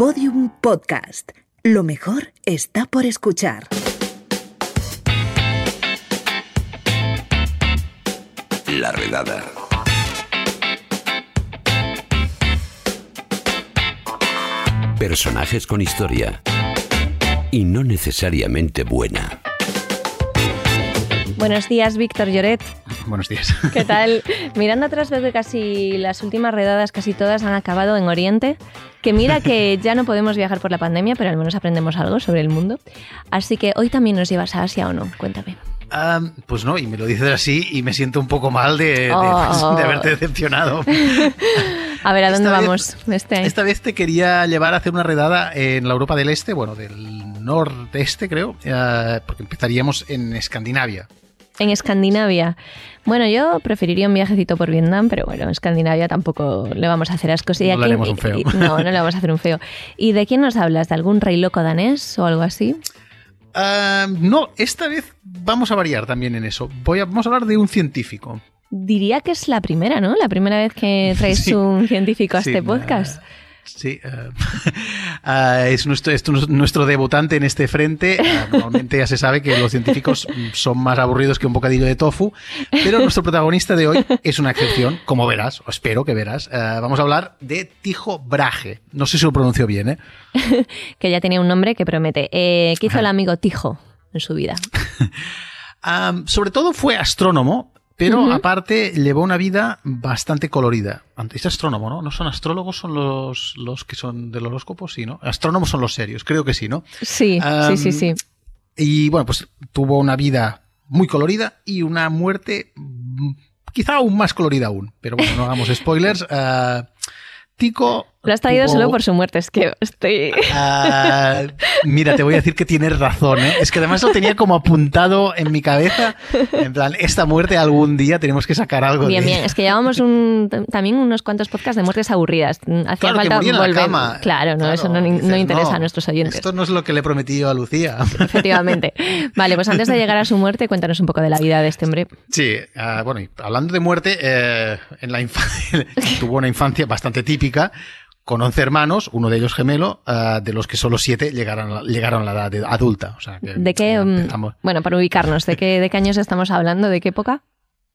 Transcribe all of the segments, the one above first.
Podium Podcast. Lo mejor está por escuchar. La redada. Personajes con historia. Y no necesariamente buena. Buenos días, Víctor Lloret. Buenos días. ¿Qué tal? Mirando atrás veo que casi las últimas redadas, casi todas, han acabado en Oriente. Que mira que ya no podemos viajar por la pandemia, pero al menos aprendemos algo sobre el mundo. Así que hoy también nos llevas a Asia o no. Cuéntame. Ah, pues no, y me lo dices así y me siento un poco mal de, Oh. de haberte decepcionado. A ver, ¿a dónde Esta vez- vamos? Este. Esta vez te quería llevar a hacer una redada en la Europa del Este, bueno, del nordeste creo, eh, porque empezaríamos en Escandinavia. En Escandinavia. Bueno, yo preferiría un viajecito por Vietnam, pero bueno, en Escandinavia tampoco le vamos a hacer ascos. ¿Y No a le quién- haremos un feo. y- No, no le vamos a hacer un feo. ¿Y de quién nos hablas? ¿De algún rey loco danés o algo así? Ah, no, esta vez vamos a variar también en eso. Voy a, vamos a hablar de un científico. Diría que es la primera, ¿no? La primera vez que traes Sí. un científico a Sí, este podcast. Sí, ah, ah, es, nuestro, es nuestro debutante en este frente. Ah, normalmente ya se sabe que los científicos mm, son más aburridos que un bocadillo de tofu, pero nuestro protagonista de hoy es una excepción, como verás, o espero que verás. Ah, vamos a hablar de Tijo Brahe. No sé si lo pronuncio bien, ¿eh? que ya tenía un nombre que promete. Eh, ¿Qué hizo el amigo Tijo en su vida? Ah, sobre todo fue astrónomo, pero aparte llevó una vida bastante colorida. Es astrónomo, ¿no? ¿No son astrólogos? ¿Son los, los que son del horóscopo? Sí, ¿no? Astrónomos son los serios, creo que sí, ¿no? Sí, sí, sí, sí. Y bueno, pues tuvo una vida muy colorida y una muerte mm, quizá aún más colorida aún. Pero bueno, no hagamos spoilers. Ah, Tico. Lo has traído tuvo- solo por su muerte, es que estoy... Ah, mira, te voy a decir que tienes razón, ¿eh? Es que además lo tenía como apuntado en mi cabeza. En plan, esta muerte algún día tenemos que sacar algo Bien, de bien. ella. Es que llevamos un, también unos cuantos podcasts de muertes aburridas. Hacía Claro, que falta moría en la volver. cama. Claro, no, eso no, dices, no interesa a nuestros oyentes. Esto no es lo que le prometí yo a Lucía. Efectivamente. Vale, pues antes de llegar a su muerte, cuéntanos un poco de la vida de este hombre. Sí, ah, bueno, y hablando de muerte, eh, en la infancia tuvo una infancia bastante típica, con 11 hermanos, uno de ellos gemelo, ah, de los que solo 7 llegaron, a la- llegaron a la edad adulta. O sea, que ¿De qué? mm, empezamos. Bueno, para ubicarnos, ¿de qué, ¿de qué años estamos hablando? ¿De qué época?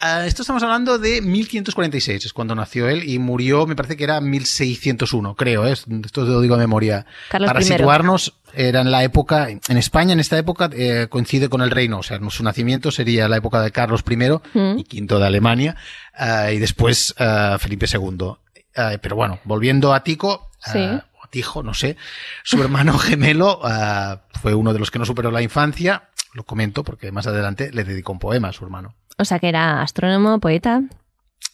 Ah, esto estamos hablando de 1546, es cuando nació él, y murió, me parece que era 1601, creo, ¿eh? esto te lo digo de memoria. Carlos Para I. situarnos, era en la época, en España en esta época eh, coincide con el reino, o sea, su nacimiento sería la época de Carlos I Mm. y quinto de Alemania, ah, y después Felipe II. Ah, pero bueno, volviendo a Tico, ah, Sí. o Tijo, no sé, su hermano gemelo ah, fue uno de los que no superó la infancia, lo comento porque más adelante le dedicó un poema a su hermano. O sea, que era astrónomo, poeta,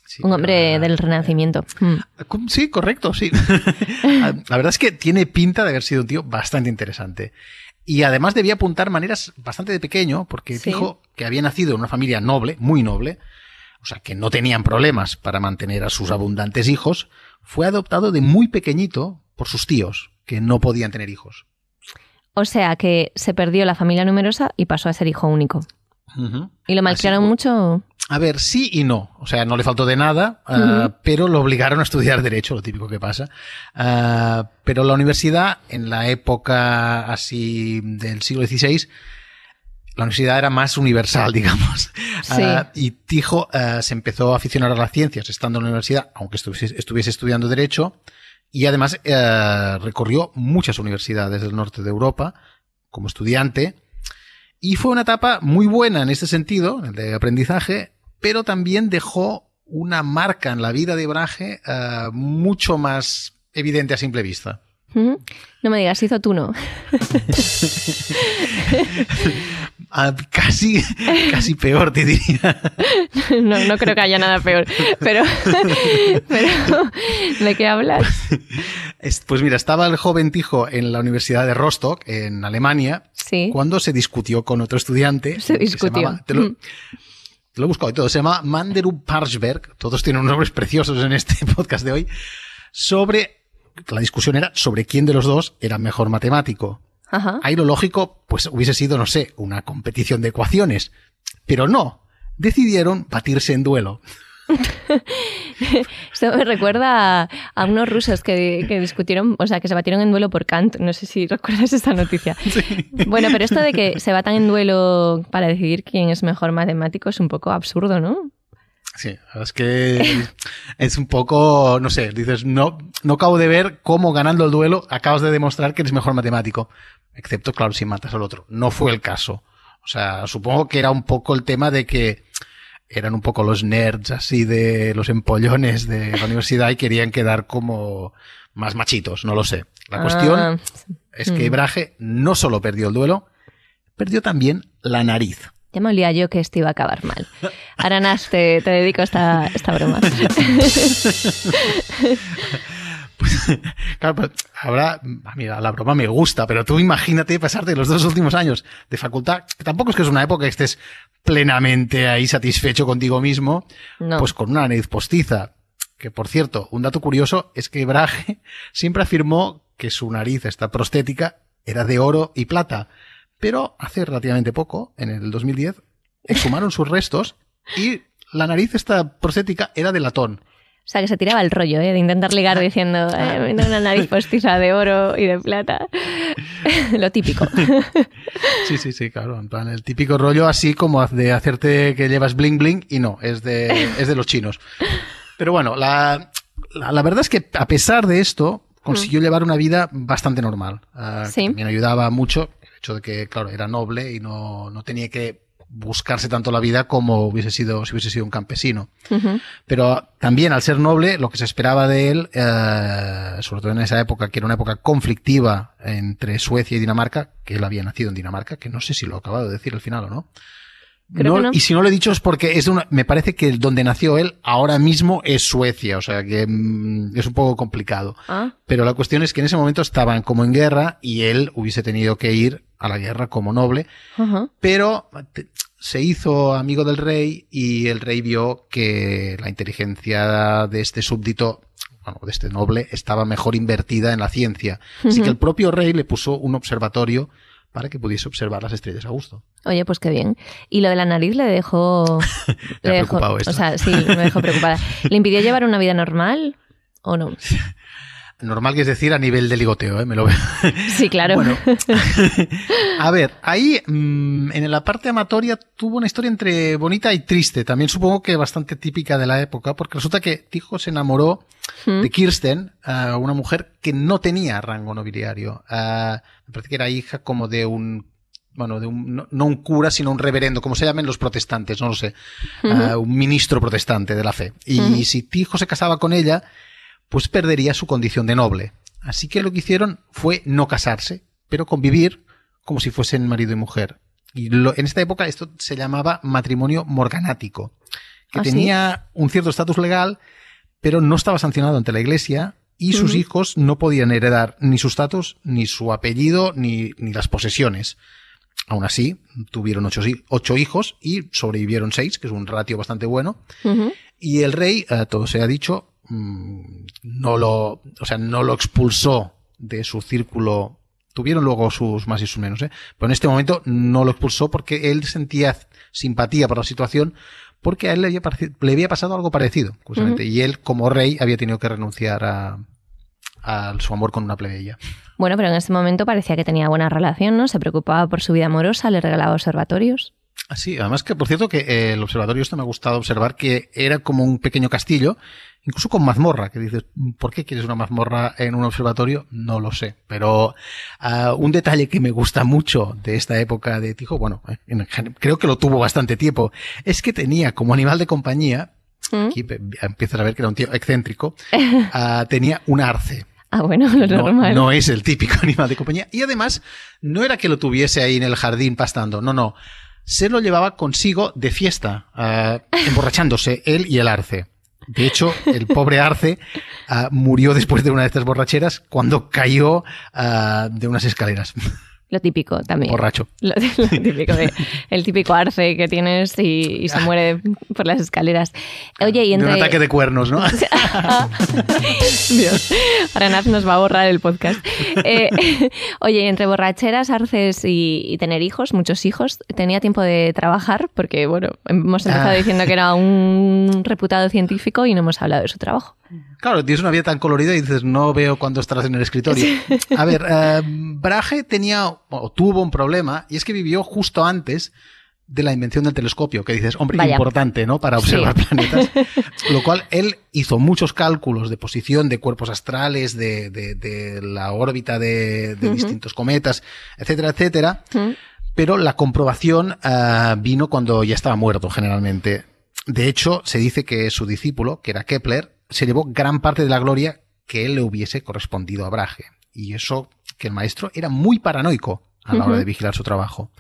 Sí, un hombre del Renacimiento. Mm. Sí, correcto, sí. la verdad es que tiene pinta de haber sido un tío bastante interesante. Y además debía apuntar maneras bastante de pequeño, porque Sí. dijo que había nacido en una familia noble, muy noble, o sea, que no tenían problemas para mantener a sus abundantes hijos. Fue adoptado de muy pequeñito por sus tíos, que no podían tener hijos. O sea, que se perdió la familia numerosa y pasó a ser hijo único. ¿Y lo malcriaron Así, mucho? A ver, sí y no. O sea, no le faltó de nada, ah, pero lo obligaron a estudiar Derecho, lo típico que pasa. Ah, pero la universidad, en la época así del siglo XVI, la universidad era más universal, digamos. Sí. Ah, y Tijo ah, se empezó a aficionar a las ciencias estando en la universidad, aunque estuviese, estuviese estudiando Derecho, y además eh, recorrió muchas universidades del norte de Europa como estudiante. Y fue una etapa muy buena en este sentido, el de aprendizaje, pero también dejó una marca en la vida de Brahe eh, mucho más evidente a simple vista. No me digas, hizo tú no. Ah, casi, casi peor, te diría. No, no creo que haya nada peor. Pero, pero ¿de qué hablas? Es- Pues mira, estaba el joven Tijo en la Universidad de Rostock, en Alemania, Sí. cuando se discutió con otro estudiante. Se discutió. llamaba- te, lo, Mm. te lo he buscado y todo. Se llama Manderup Parsberg. Todos tienen unos nombres preciosos en este podcast de hoy. Sobre. La discusión era sobre quién de los dos era mejor matemático. Ajá. Ahí lo lógico, pues hubiese sido, no sé, una competición de ecuaciones. Pero no. Decidieron batirse en duelo. Esto me recuerda a, unos rusos que, discutieron, o sea, que se batieron en duelo por Kant. No sé si recuerdas esta noticia. Bueno, pero esto de que se batan en duelo para decidir quién es mejor matemático es un poco absurdo, ¿no? Sí, es que es un poco, no sé, dices, no, no acabo de ver cómo ganando el duelo acabas de demostrar que eres mejor matemático. Excepto, claro, si matas al otro. No fue el caso. O sea, supongo que era un poco el tema de que eran un poco los nerds así de los empollones de la universidad y querían quedar como más machitos, no lo sé. La cuestión ah, es que Braje no solo perdió el duelo, perdió también la nariz. Ya me olía yo que esto iba a acabar mal. Aranas, te, te dedico esta, esta broma. Pues, claro, pues, habrá, a mí la broma me gusta, pero tú imagínate pasarte los dos últimos años de facultad, que tampoco es que es una época que estés plenamente ahí satisfecho contigo mismo, pues con una nariz postiza. Que por cierto, un dato curioso es que Brahe siempre afirmó que su nariz, esta prostética, era de oro y plata. Pero hace relativamente poco, en el 2010, exhumaron sus restos y la nariz esta prostética era de latón. O sea, que se tiraba el rollo, ¿eh? De intentar ligar diciendo, eh, una nariz postiza de oro y de plata. Lo típico. sí, sí, sí, claro. En plan, el típico rollo así como de hacerte que llevas bling bling y no, es de, es de los chinos. Pero bueno, la, la, verdad es que a pesar de esto, consiguió mm. llevar una vida bastante normal. Uh, sí. Me ayudaba mucho hecho de que, claro, era noble y no, no tenía que buscarse tanto la vida como hubiese sido si hubiese sido un campesino. Pero también al ser noble, lo que se esperaba de él, eh, sobre todo en esa época, que era una época conflictiva entre Suecia y Dinamarca, que él había nacido en Dinamarca, que no sé si lo he acabado de decir al final o no. Y si no lo he dicho es porque es una, me parece que donde nació él ahora mismo es Suecia, o sea que mm, es un poco complicado. Ah. Pero la cuestión es que en ese momento estaban como en guerra y él hubiese tenido que ir a la guerra como noble, pero se hizo amigo del rey y el rey vio que la inteligencia de este súbdito, bueno, de este noble, estaba mejor invertida en la ciencia. Así que el propio rey le puso un observatorio para que pudiese observar las estrellas a gusto. Oye, pues qué bien. Y lo de la nariz le dejó... le dejó o sea, sí, me dejó preocupada. ¿Le impidió llevar una vida normal o no? Normal que es decir a nivel de ligoteo, ¿eh? me lo veo. Sí, claro. Bueno, a ver, ahí mm, en la parte amatoria tuvo una historia entre bonita y triste, también supongo que bastante típica de la época, porque resulta que Tijo se enamoró mm. de Kirsten, uh, una mujer que no tenía rango nobiliario. Uh, me parece que era hija como de un bueno, de un, no, un cura, sino un reverendo, como se llaman los protestantes, no lo sé, uh, un ministro protestante de la fe. Y si Tijo se casaba con ella, pues perdería su condición de noble. Así que lo que hicieron fue no casarse, pero convivir como si fuesen marido y mujer. Y en esta época esto se llamaba matrimonio morganático, que ¿Ah, tenía un cierto estatus legal, pero no estaba sancionado ante la iglesia y sus hijos no podían heredar ni su estatus, ni su apellido, ni, las posesiones. Aún así, tuvieron ocho, hijos y sobrevivieron seis, que es un ratio bastante bueno. Y el rey, eh, todo se ha dicho, Mm, no lo, o sea, no lo expulsó de su círculo. Tuvieron luego sus más y sus menos, ¿eh? Pero en este momento no lo expulsó porque él sentía simpatía por la situación porque a él le había, le había pasado algo parecido, justamente. Y él, como rey, había tenido que renunciar a, a su amor con una plebeya. Bueno, pero en este momento parecía que tenía buena relación, ¿no? Se preocupaba por su vida amorosa, le regalaba observatorios. Sí, además que, por cierto, que eh, el observatorio esto me ha gustado observar que era como un pequeño castillo, incluso con mazmorra, que dices, ¿por qué quieres una mazmorra en un observatorio? No lo sé. Pero uh, un detalle que me gusta mucho de esta época de Tijo, bueno, eh, creo que lo tuvo bastante tiempo, es que tenía como animal de compañía, ¿Mm? aquí empiezas a ver que era un tío excéntrico, uh, tenía un arce. Ah, bueno, lo normal. No es el típico animal de compañía. Y además, no era que lo tuviese ahí en el jardín pastando, no, no se lo llevaba consigo de fiesta, uh, emborrachándose él y el arce. De hecho, el pobre Arce uh, murió después de una de estas borracheras cuando cayó uh, de unas escaleras. Lo típico también. Borracho. Lo, lo típico de- el típico arce que tienes y, y se muere por las escaleras. Oye, y De entre... un ataque de cuernos, ¿no? Dios, Aranaz nos va a borrar el podcast. Eh, oye, y entre borracheras, arces y, y tener hijos, muchos hijos, tenía tiempo de trabajar porque, bueno, hemos empezado Ah. diciendo que era un reputado científico y no hemos hablado de su trabajo. Claro, tienes una vida tan colorida y dices, no veo cuando estarás en el escritorio. A ver, eh, Brahe tenía o tuvo un problema y es que vivió justo antes de la invención del telescopio, que dices, hombre, Vaya. importante, ¿no? Para observar Sí. planetas. Lo cual él hizo muchos cálculos de posición de cuerpos astrales, de, de- de la órbita de, distintos cometas, etcétera, etcétera. Pero la comprobación ah, vino cuando ya estaba muerto, generalmente. De hecho, se dice que su discípulo, que era Kepler, se llevó gran parte de la gloria que él le hubiese correspondido a Brahe. Y eso que el maestro era muy paranoico a la hora de vigilar su trabajo,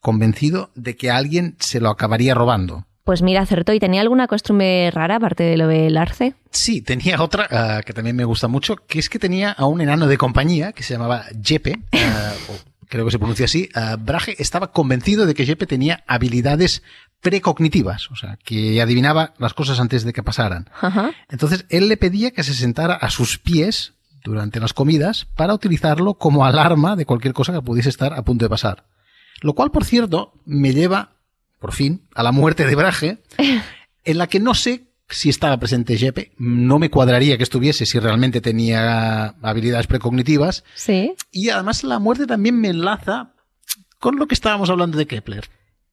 convencido de que alguien se lo acabaría robando. Pues mira, acertó. ¿Y tenía alguna costumbre rara aparte de lo del arce? Sí, tenía otra ah, que también me gusta mucho, que es que tenía a un enano de compañía que se llamaba Jeppe, ah, o creo que se pronuncia así. Ah, Brahe estaba convencido de que Jeppe tenía habilidades precognitivas, o sea, que adivinaba las cosas antes de que pasaran. Ajá. Entonces él le pedía que se sentara a sus pies durante las comidas para utilizarlo como alarma de cualquier cosa que pudiese estar a punto de pasar. Lo cual, por cierto, me lleva, por fin, a la muerte de Brahe, en la que no sé si estaba presente Jeppe, no me cuadraría que estuviese si realmente tenía habilidades precognitivas, Sí. y además la muerte también me enlaza con lo que estábamos hablando de Kepler.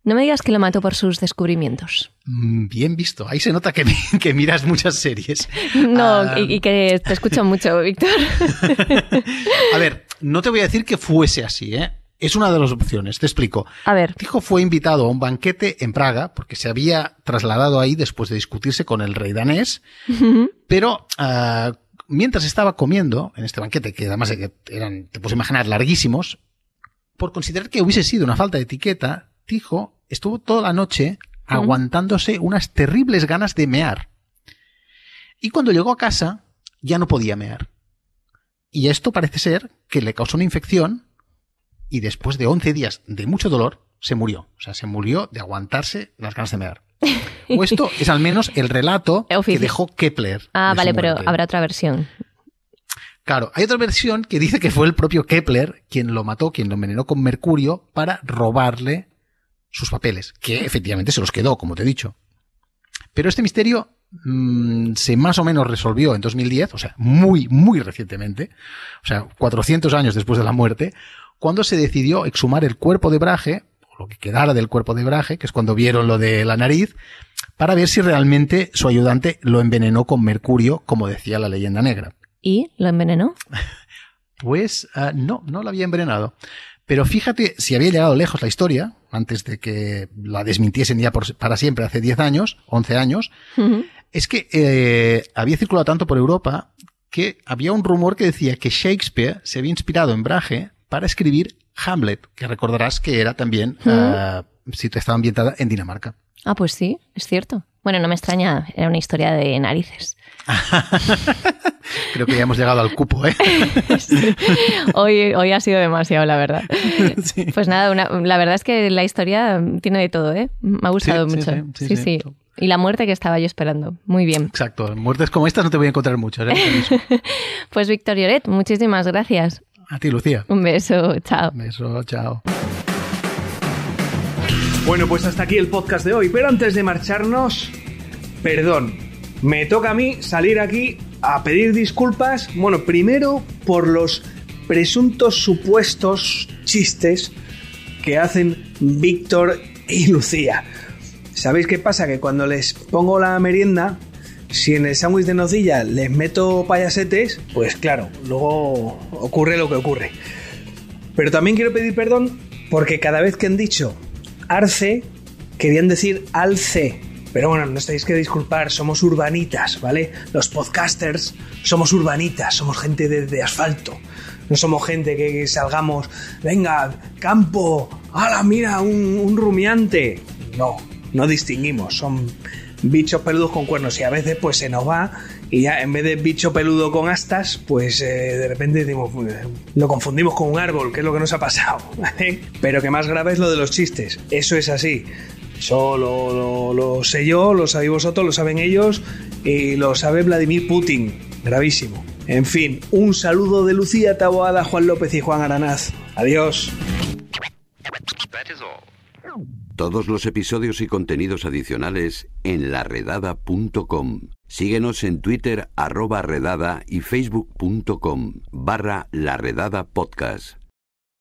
No me digas que lo mató por sus descubrimientos. Mm, Bien visto. Ahí se nota que, que miras muchas series. No, Ah. y, y que te escucho mucho, Víctor. A ver, no te voy a decir que fuese así, ¿eh? Es una de las opciones, te explico. A ver, Tijo fue invitado a un banquete en Praga porque se había trasladado ahí después de discutirse con el rey danés, pero ah, mientras estaba comiendo en este banquete, que además eran, te puedes imaginar, larguísimos, por considerar que hubiese sido una falta de etiqueta, Tijo estuvo toda la noche aguantándose unas terribles ganas de mear. Y cuando llegó a casa, ya no podía mear. Y esto parece ser que le causó una infección y después de 11 días de mucho dolor, se murió. O sea, se murió de aguantarse las ganas de mear. O esto es al menos el relato que dejó Kepler. ah, de vale, pero habrá otra versión. Claro, hay otra versión que dice que fue el propio Kepler quien lo mató, quien lo envenenó con mercurio para robarle sus papeles, que efectivamente se los quedó, como te he dicho. Pero este misterio mm, se más o menos resolvió en 2010, o sea, muy, muy recientemente, o sea, 400 años después de la muerte, cuando se decidió exhumar el cuerpo de Brahe, o lo que quedara del cuerpo de Brahe, que es cuando vieron lo de la nariz, para ver si realmente su ayudante lo envenenó con mercurio, como decía la leyenda negra. ¿Y lo envenenó? Pues ah, no, no la había envenenado. Pero fíjate, si había llegado lejos la historia, antes de que la desmintiesen ya por- para siempre hace 10 años, 11 años, es que eh, había circulado tanto por Europa que había un rumor que decía que Shakespeare se había inspirado en Brahe para escribir Hamlet, que recordarás que era también, ah, si estaba ambientada en Dinamarca. Ah, pues sí, es cierto. Bueno, no me extraña, era una historia de narices. Creo que ya hemos llegado al cupo, ¿eh? Hoy, hoy ha sido demasiado, la verdad. Pues nada, una- la verdad es que la historia tiene de todo, ¿eh? Me ha gustado Sí, sí, mucho. sí, Sí sí, sí, sí. Y la muerte que estaba yo esperando. Muy bien. Exacto. Muertes como estas no te voy a encontrar muchas, ¿eh? Pues Víctor Lloret, muchísimas gracias. A ti, Lucía. Un beso, chao. Un beso, chao. Bueno, pues hasta aquí el podcast de hoy, pero antes de marcharnos, perdón, me toca a mí salir aquí a pedir disculpas, bueno, primero por los presuntos supuestos chistes que hacen Víctor y Lucía. ¿Sabéis qué pasa? Que cuando les pongo la merienda, si en el sándwich de nocilla les meto payasetes, pues claro, luego ocurre lo que ocurre. Pero también quiero pedir perdón porque cada vez que han dicho arce, querían decir alce. Pero bueno, no tenéis que disculpar, somos urbanitas, ¿vale? Los podcasters somos urbanitas, somos gente de, asfalto. No somos gente que salgamos, venga, campo, ¡hala, mira, un, un rumiante! No, no distinguimos, son bichos peludos con cuernos y a veces pues se nos va y ya en vez de bicho peludo con astas, pues eh, de repente decimos, lo confundimos con un árbol, que es lo que nos ha pasado. ¿vale? Pero que más grave es lo de los chistes. Eso es así. Eso lo, lo- lo sé yo, lo sabéis vosotros, lo saben ellos y lo sabe Vladimir Putin. Gravísimo. En fin, un saludo de Lucía Taboada, Juan López y Juan Aranaz. Adiós. Todos los episodios y contenidos adicionales en laredada.com. Síguenos en Twitter arroba redada y facebook.com barra laredada podcast.